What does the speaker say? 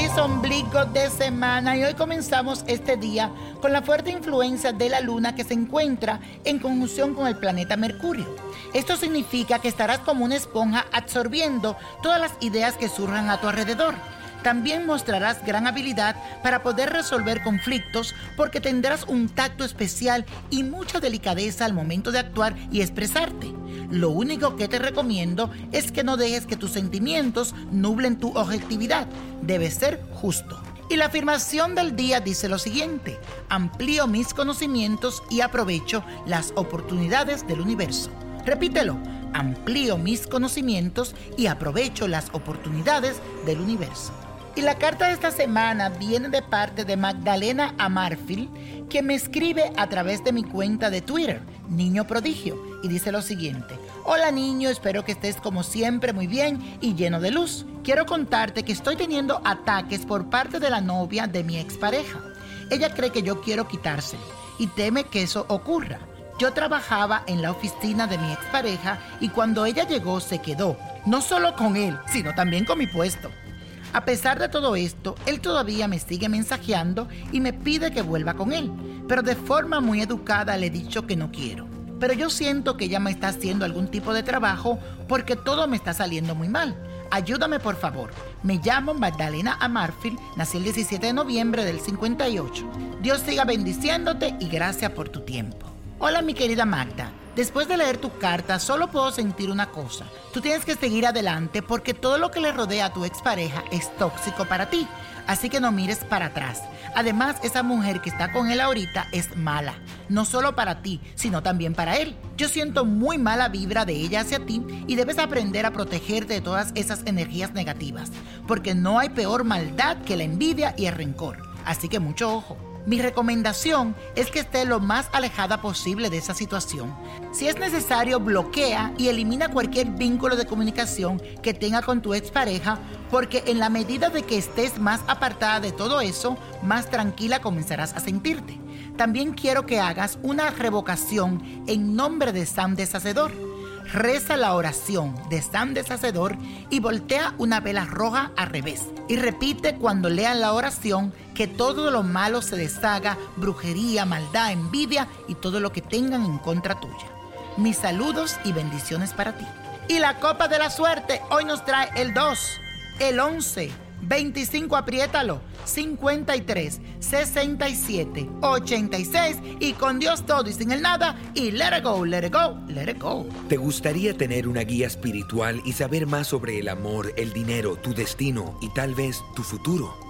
Feliz ombligo de semana. Y hoy comenzamos este día con la fuerte influencia de la luna que se encuentra en conjunción con el planeta Mercurio. Esto significa que estarás como una esponja absorbiendo todas las ideas que surjan a tu alrededor. También mostrarás gran habilidad para poder resolver conflictos porque tendrás un tacto especial y mucha delicadeza al momento de actuar y expresarte. Lo único que te recomiendo es que no dejes que tus sentimientos nublen tu objetividad. Debes ser justo. Y la afirmación del día dice lo siguiente, amplío mis conocimientos y aprovecho las oportunidades del universo. Repítelo, amplío mis conocimientos y aprovecho las oportunidades del universo. Y la carta de esta semana viene de parte de Magdalena Amarfil, que me escribe a través de mi cuenta de Twitter, Niño Prodigio, y dice lo siguiente. Hola niño, espero que estés como siempre muy bien y lleno de luz. Quiero contarte que estoy teniendo ataques por parte de la novia de mi expareja. Ella cree que yo quiero quitárselo y teme que eso ocurra. Yo trabajaba en la oficina de mi expareja y cuando ella llegó se quedó, no solo con él, sino también con mi puesto. A pesar de todo esto, él todavía me sigue mensajeando y me pide que vuelva con él, pero de forma muy educada le he dicho que no quiero. Pero yo siento que ella me está haciendo algún tipo de trabajo porque todo me está saliendo muy mal. Ayúdame por favor. Me llamo Magdalena Amarfil, nací el 17 de noviembre del 58. Dios siga bendiciéndote y gracias por tu tiempo. Hola mi querida Magda. Después de leer tu carta, solo puedo sentir una cosa. Tú tienes que seguir adelante porque todo lo que le rodea a tu expareja es tóxico para ti. Así que no mires para atrás. Además, esa mujer que está con él ahorita es mala. No solo para ti, sino también para él. Yo siento muy mala vibra de ella hacia ti y debes aprender a protegerte de todas esas energías negativas. Porque no hay peor maldad que la envidia y el rencor. Así que mucho ojo. Mi recomendación es que esté lo más alejada posible de esa situación. Si es necesario, bloquea y elimina cualquier vínculo de comunicación que tenga con tu expareja, porque en la medida de que estés más apartada de todo eso, más tranquila comenzarás a sentirte. También quiero que hagas una revocación en nombre de Sam Deshacedor. Reza la oración de Sam Deshacedor y voltea una vela roja al revés. Y repite cuando lean la oración que todo lo malo se deshaga, brujería, maldad, envidia y todo lo que tengan en contra tuya. Mis saludos y bendiciones para ti. Y la copa de la suerte hoy nos trae el 2, el 11, 25, apriétalo, 53, 67, 86 y con Dios todo y sin el nada y let it go, let it go, let it go. ¿Te gustaría tener una guía espiritual y saber más sobre el amor, el dinero, tu destino y tal vez tu futuro?